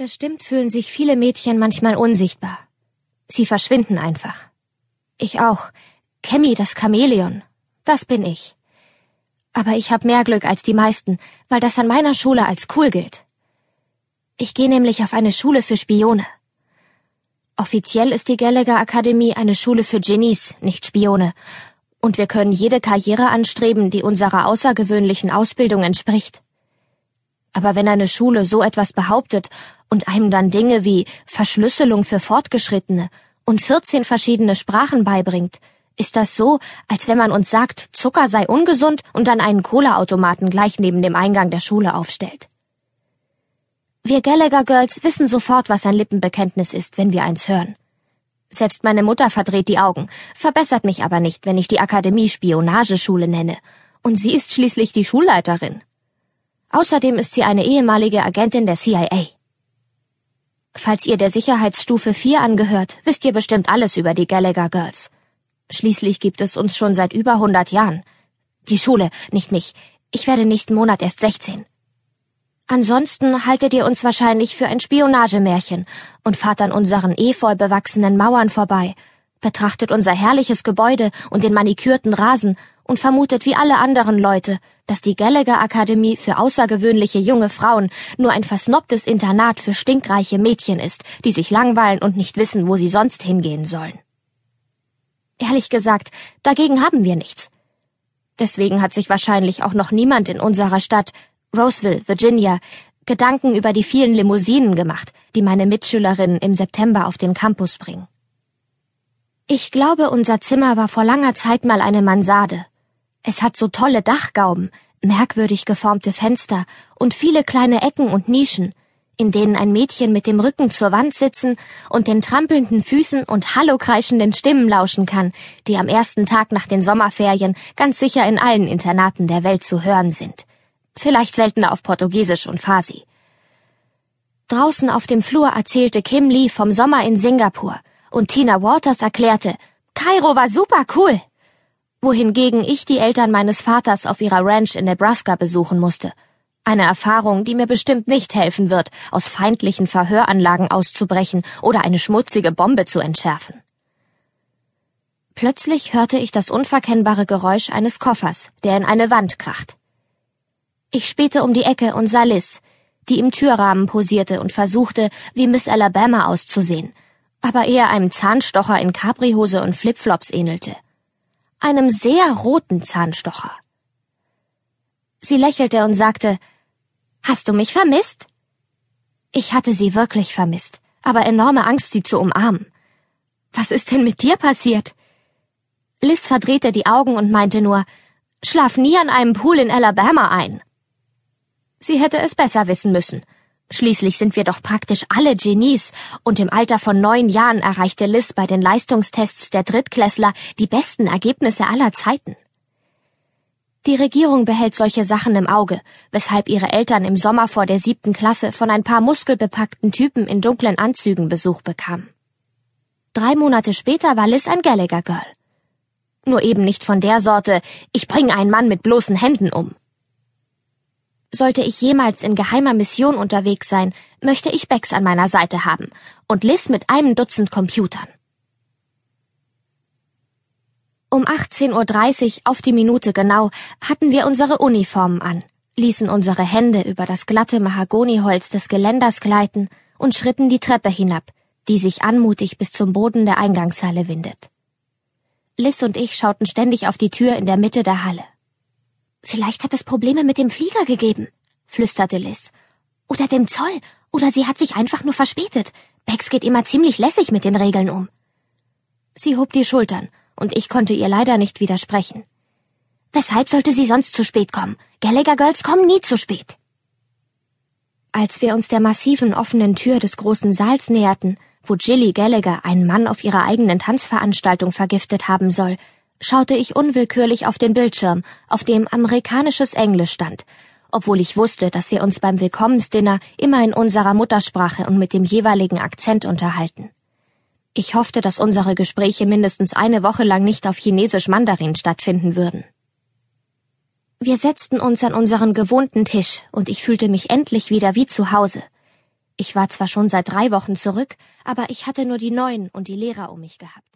Bestimmt fühlen sich viele Mädchen manchmal unsichtbar. Sie verschwinden einfach. Ich auch. Kemi, das Chamäleon. Das bin ich. Aber ich habe mehr Glück als die meisten, weil das an meiner Schule als cool gilt. Ich gehe nämlich auf eine Schule für Spione. Offiziell ist die Gallagher Akademie eine Schule für Genies, nicht Spione. Und wir können jede Karriere anstreben, die unserer außergewöhnlichen Ausbildung entspricht. Aber wenn eine Schule so etwas behauptet und einem dann Dinge wie Verschlüsselung für Fortgeschrittene und 14 verschiedene Sprachen beibringt, ist das so, als wenn man uns sagt, Zucker sei ungesund und dann einen Cola-Automaten gleich neben dem Eingang der Schule aufstellt. Wir Gallagher Girls wissen sofort, was ein Lippenbekenntnis ist, wenn wir eins hören. Selbst meine Mutter verdreht die Augen, verbessert mich aber nicht, wenn ich die Akademie Spionageschule nenne. Und sie ist schließlich die Schulleiterin. Außerdem ist sie eine ehemalige Agentin der CIA. Falls ihr der Sicherheitsstufe 4 angehört, wisst ihr bestimmt alles über die Gallagher Girls. Schließlich gibt es uns schon seit über 100 Jahren. Die Schule, nicht mich. Ich werde nächsten Monat erst 16. Ansonsten haltet ihr uns wahrscheinlich für ein Spionagemärchen und fahrt an unseren efeu bewachsenen Mauern vorbei, betrachtet unser herrliches Gebäude und den manikürten Rasen und vermutet wie alle anderen Leute, dass die Gallagher Akademie für außergewöhnliche junge Frauen nur ein versnobtes Internat für stinkreiche Mädchen ist, die sich langweilen und nicht wissen, wo sie sonst hingehen sollen. Ehrlich gesagt, dagegen haben wir nichts. Deswegen hat sich wahrscheinlich auch noch niemand in unserer Stadt, Roseville, Virginia, Gedanken über die vielen Limousinen gemacht, die meine Mitschülerinnen im September auf den Campus bringen. Ich glaube, unser Zimmer war vor langer Zeit mal eine Mansarde, es hat so tolle Dachgauben, merkwürdig geformte Fenster und viele kleine Ecken und Nischen, in denen ein Mädchen mit dem Rücken zur Wand sitzen und den trampelnden Füßen und hallokreischenden Stimmen lauschen kann, die am ersten Tag nach den Sommerferien ganz sicher in allen Internaten der Welt zu hören sind. Vielleicht seltener auf Portugiesisch und Farsi. Draußen auf dem Flur erzählte Kim Lee vom Sommer in Singapur und Tina Waters erklärte, Kairo war super cool wohingegen ich die Eltern meines Vaters auf ihrer Ranch in Nebraska besuchen musste. Eine Erfahrung, die mir bestimmt nicht helfen wird, aus feindlichen Verhöranlagen auszubrechen oder eine schmutzige Bombe zu entschärfen. Plötzlich hörte ich das unverkennbare Geräusch eines Koffers, der in eine Wand kracht. Ich spähte um die Ecke und sah Liz, die im Türrahmen posierte und versuchte, wie Miss Alabama auszusehen, aber eher einem Zahnstocher in Caprihose und Flipflops ähnelte einem sehr roten Zahnstocher. Sie lächelte und sagte, Hast du mich vermisst? Ich hatte sie wirklich vermisst, aber enorme Angst, sie zu umarmen. Was ist denn mit dir passiert? Liz verdrehte die Augen und meinte nur, Schlaf nie an einem Pool in Alabama ein. Sie hätte es besser wissen müssen. Schließlich sind wir doch praktisch alle Genies, und im Alter von neun Jahren erreichte Liz bei den Leistungstests der Drittklässler die besten Ergebnisse aller Zeiten. Die Regierung behält solche Sachen im Auge, weshalb ihre Eltern im Sommer vor der siebten Klasse von ein paar muskelbepackten Typen in dunklen Anzügen Besuch bekamen. Drei Monate später war Liz ein Gallagher Girl. Nur eben nicht von der Sorte, ich bringe einen Mann mit bloßen Händen um. Sollte ich jemals in geheimer Mission unterwegs sein, möchte ich Bex an meiner Seite haben und Liz mit einem Dutzend Computern. Um 18.30 Uhr auf die Minute genau hatten wir unsere Uniformen an, ließen unsere Hände über das glatte Mahagoniholz des Geländers gleiten und schritten die Treppe hinab, die sich anmutig bis zum Boden der Eingangshalle windet. Liz und ich schauten ständig auf die Tür in der Mitte der Halle. Vielleicht hat es Probleme mit dem Flieger gegeben, flüsterte Liz. Oder dem Zoll. Oder sie hat sich einfach nur verspätet. Bex geht immer ziemlich lässig mit den Regeln um. Sie hob die Schultern, und ich konnte ihr leider nicht widersprechen. Weshalb sollte sie sonst zu spät kommen? Gallagher Girls kommen nie zu spät. Als wir uns der massiven offenen Tür des großen Saals näherten, wo Jilly Gallagher einen Mann auf ihrer eigenen Tanzveranstaltung vergiftet haben soll, schaute ich unwillkürlich auf den Bildschirm, auf dem amerikanisches Englisch stand, obwohl ich wusste, dass wir uns beim Willkommensdinner immer in unserer Muttersprache und mit dem jeweiligen Akzent unterhalten. Ich hoffte, dass unsere Gespräche mindestens eine Woche lang nicht auf Chinesisch Mandarin stattfinden würden. Wir setzten uns an unseren gewohnten Tisch und ich fühlte mich endlich wieder wie zu Hause. Ich war zwar schon seit drei Wochen zurück, aber ich hatte nur die Neuen und die Lehrer um mich gehabt.